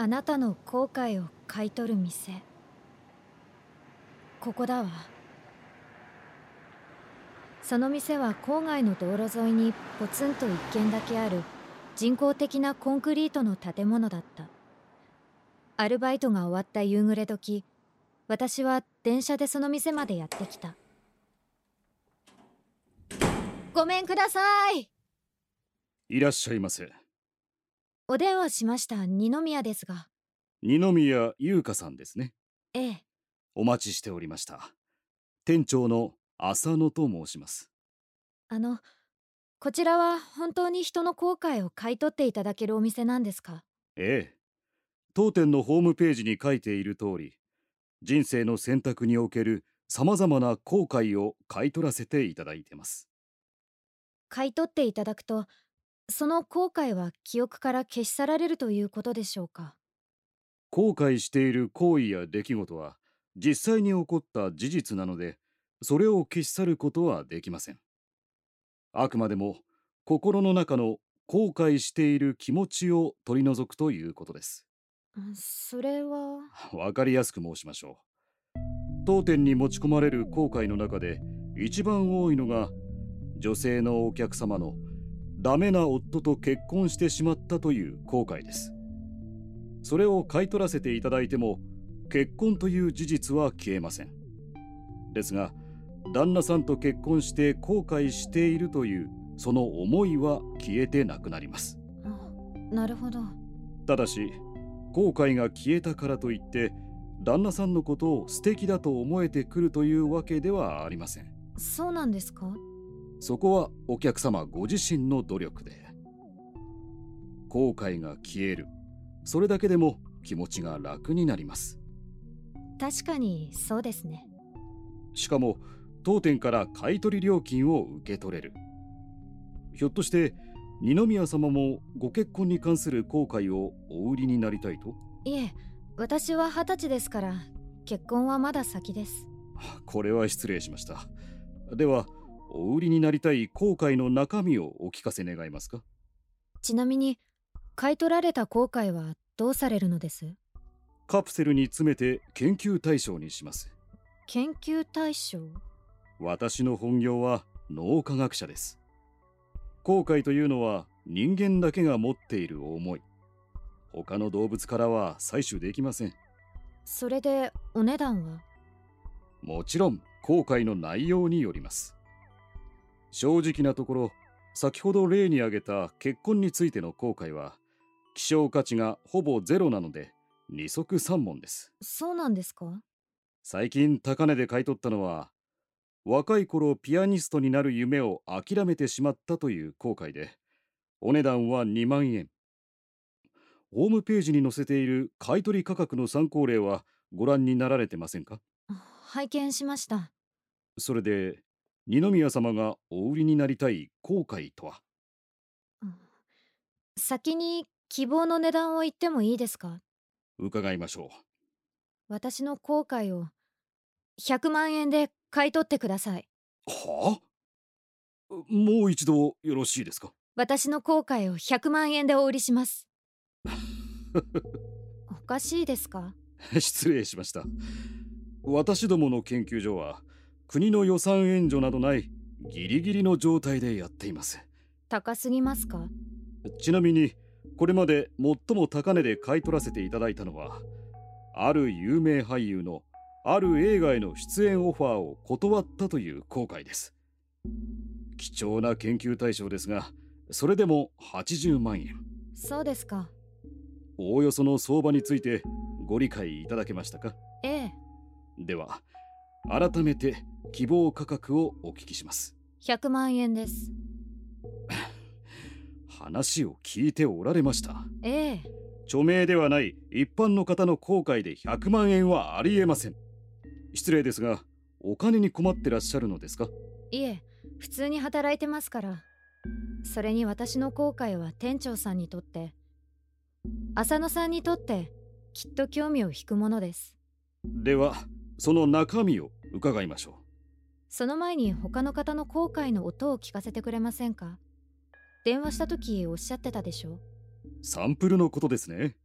あなたの後悔を買い取る店。ここだわ。その店は郊外の道路沿いにポツンと一軒だけある人工的なコンクリートの建物だった。アルバイトが終わった夕暮れ時私は電車でその店までやってきた。ごめんください。いらっしゃいませ。お電話しました二宮ですが。二宮優香さんですね。ええ。お待ちしておりました。店長の浅野と申します。あのこちらは本当に人の後悔を買い取っていただけるお店なんですか？ええ。当店のホームページに書いている通り人生の選択における様々な後悔を買い取らせていただいてます。買い取っていただくとその後悔は記憶から消し去られるということでしょうか？後悔している行為や出来事は実際に起こった事実なのでそれを消し去ることはできません。あくまでも心の中の後悔している気持ちを取り除くということです。それは？わかりやすく申しましょう。当店に持ち込まれる後悔の中で一番多いのが女性のお客様のダメな夫と結婚してしまったという後悔です。それを買い取らせていただいても結婚という事実は消えません。ですが旦那さんと結婚して後悔しているというその思いは消えてなくなります。なるほど。ただし後悔が消えたからといって旦那さんのことを素敵だと思えてくるというわけではありません。そうなんですか？そこはお客様ご自身の努力で。後悔が消える。それだけでも気持ちが楽になります。確かにそうですね。しかも当店から買取料金を受け取れる。ひょっとして二宮様もご結婚に関する後悔をお売りになりたいと？いえ私は二十歳ですから結婚はまだ先です。これは失礼しました。ではお売りになりたい後悔の中身をお聞かせ願えますか？ちなみに買い取られた後悔はどうされるのです？カプセルに詰めて研究対象にします。研究対象？私の本業は脳科学者です。後悔というのは人間だけが持っている思い。他の動物からは採取できません。それでお値段は？もちろん後悔の内容によります正直なところ先ほど例に挙げた結婚についての後悔は希少価値がほぼゼロなので二足三門です。そうなんですか？最近高値で買い取ったのは若い頃ピアニストになる夢を諦めてしまったという後悔でお値段は2万円。ホームページに載せている買取価格の参考例はご覧になられてませんか？拝見しました。それで二宮様がお売りになりたい後悔とは、先に希望の値段を言ってもいいですか？伺いましょう。私の後悔を100万円で買い取ってください。はあ？もう一度よろしいですか？私の後悔を100万円でお売りします。おかしいですか？失礼しました。私どもの研究所は国の予算援助などないギリギリの状態でやっています。高すぎますか？ちなみにこれまで最も高値で買い取らせていただいたのはある有名俳優のある映画への出演オファーを断ったという後悔です。貴重な研究対象ですがそれでも80万円。そうですか。おおよその相場についてご理解いただけましたか？ええ。では改めて希望価格をお聞きします。100万円です。話を聞いておられました。ええ。著名ではない一般の方の後悔で100万円はありえません。失礼ですがお金に困ってらっしゃるのですか？いえ普通に働いてますから。それに私の後悔は店長さんにとって浅野さんにとってきっと興味を引くものです。ではその中身を伺いましょう。その前に他の方の後悔の音を聞かせてくれませんか？電話した時おっしゃってたでしょサンプルのことですね。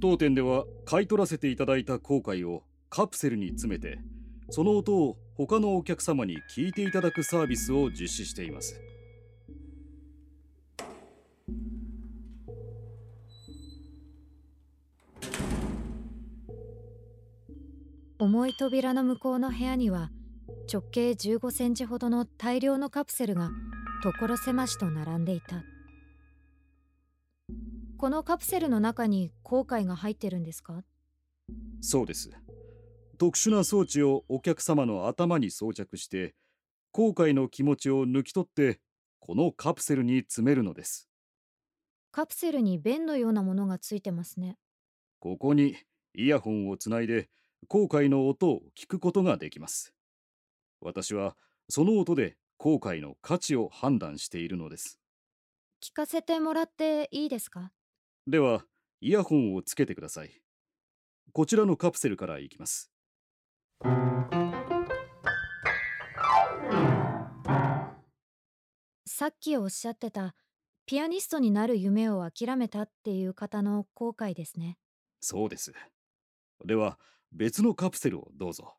当店では買い取らせていただいた航海をカプセルに詰めてその音を他のお客様に聞いていただくサービスを実施しています重い扉の向こうの部屋には直径15センチほどの大量のカプセルが所狭しと並んでいた。このカプセルの中に後悔が入ってるんですか？そうです。特殊な装置をお客様の頭に装着して後悔の気持ちを抜き取ってこのカプセルに詰めるのです。カプセルに弁のようなものがついてますね。ここにイヤホンをつないで後悔の音を聞くことができます。私はその音で後悔の価値を判断しているのです。聞かせてもらっていいですか？ではイヤホンをつけてください。こちらのカプセルからいきます。さっきおっしゃってたピアニストになる夢を諦めたっていう方の後悔ですね。そうです。では別のカプセルをどうぞ。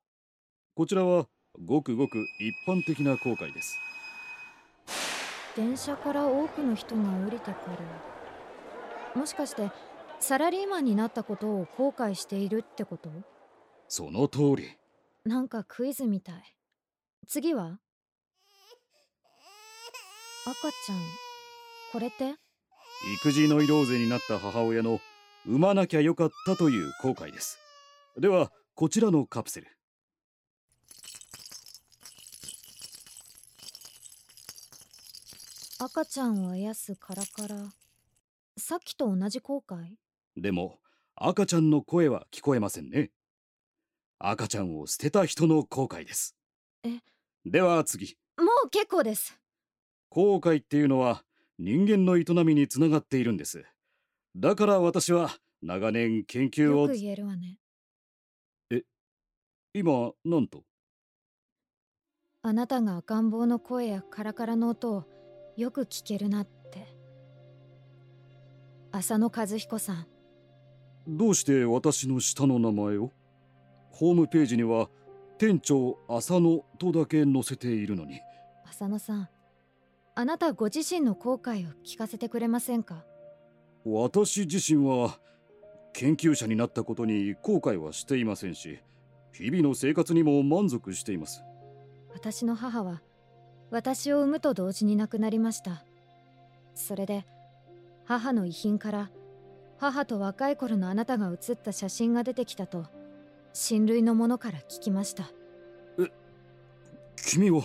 こちらはごくごく一般的な後悔です。電車から多くの人が降りてくる。もしかしてサラリーマンになったことを後悔しているってこと？その通り。なんかクイズみたい。次は？赤ちゃん。これって？育児ノイローゼになった母親の産まなきゃよかったという後悔ですではこちらのカプセル。赤ちゃんをあやすカラカラ。さっきと同じ後悔？でも赤ちゃんの声は聞こえませんね。赤ちゃんを捨てた人の後悔です。え？では次。もう結構です。後悔っていうのは人間の営みにつながっているんです。だから私は長年研究をよく言えるわね今なんと？あなたが赤ん坊の声やカラカラの音をよく聞けるなって。浅野和彦さん。どうして私の下の名前を？ホームページには店長浅野とだけ載せているのに。浅野さんあなたご自身の後悔を聞かせてくれませんか？私自身は研究者になったことに後悔はしていませんし日々の生活にも満足しています。私の母は私を産むと同時に亡くなりました。それで母の遺品から母と若い頃のあなたが写った写真が出てきたと親類の者から聞きました。君は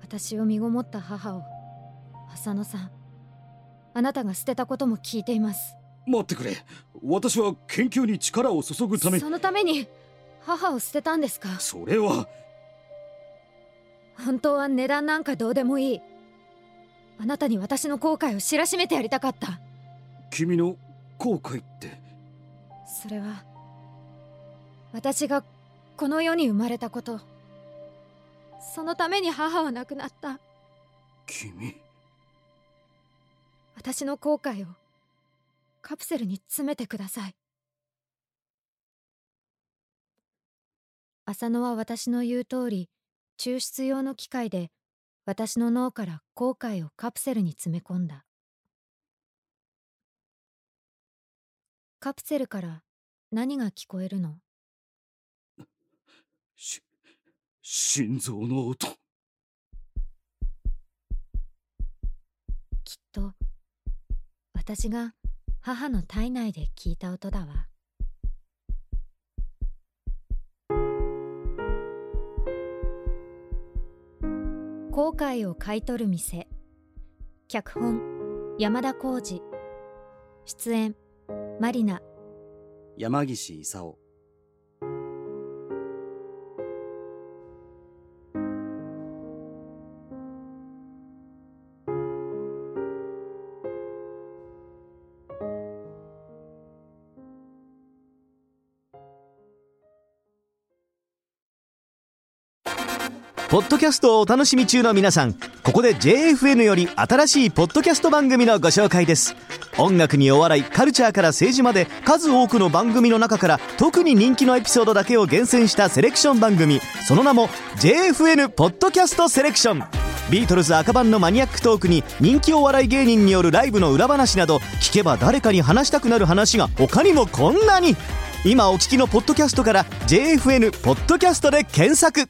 私を身ごもった母を浅野さんあなたが捨てたことも聞いています。待ってくれ。私は研究に力を注ぐためそのために母を捨てたんですか？それは。本当は値段なんかどうでもいい。あなたに私の後悔を知らしめてやりたかった。君の後悔って。それは私がこの世に生まれたこと。そのために母は亡くなった。君。私の後悔をカプセルに詰めてください浅野は私の言う通り抽出用の機械で私の脳から後悔をカプセルに詰め込んだ。カプセルから何が聞こえるの？し心臓の音。きっと私が母の体内で聞いた音だわ後悔を買い取る店。脚本山田浩二出演マリナ。山岸勲。ポッドキャストをお楽しみ中の皆さんここで JFN より新しいポッドキャスト番組のご紹介です。音楽にお笑いカルチャーから政治まで数多くの番組の中から特に人気のエピソードだけを厳選したセレクション番組。その名も JFN ポッドキャストセレクション。ビートルズ赤版のマニアックトークに人気お笑い芸人によるライブの裏話など聞けば誰かに話したくなる話が他にもこんなに。今お聞きのポッドキャストから JFN ポッドキャストで検索。